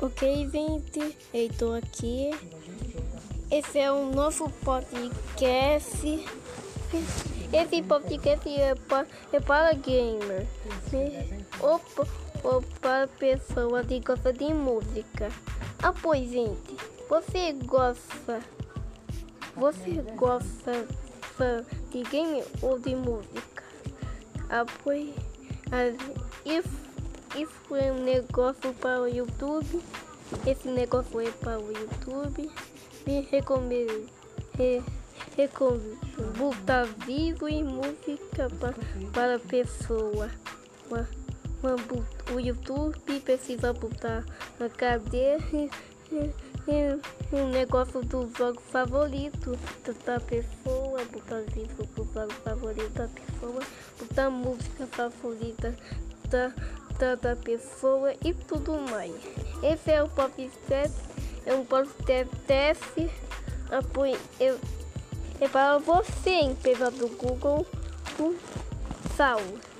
Ok, gente, eu estou aqui. Esse é um novo podcast. Esse podcast é para, é para gamer. Né? Ou, ou para pessoas que gostam de música. Ah, pois, gente, você gosta. Você gosta de game ou de música? Ah, pois. Ah, isso isso é um negócio para o YouTube. Esse negócio é para o YouTube. Me recomendo. Re, recomendo botar vídeo e música para, para pessoa. Uma, uma, o YouTube precisa botar na cadeira um negócio do jogo favorito da pessoa, botar vídeo do jogo favorito da pessoa, botar música favorita da da pessoa e tudo mais. Esse é o podcast, é um podcast apoio, eu, é para você, empresa do Google, do Saúde.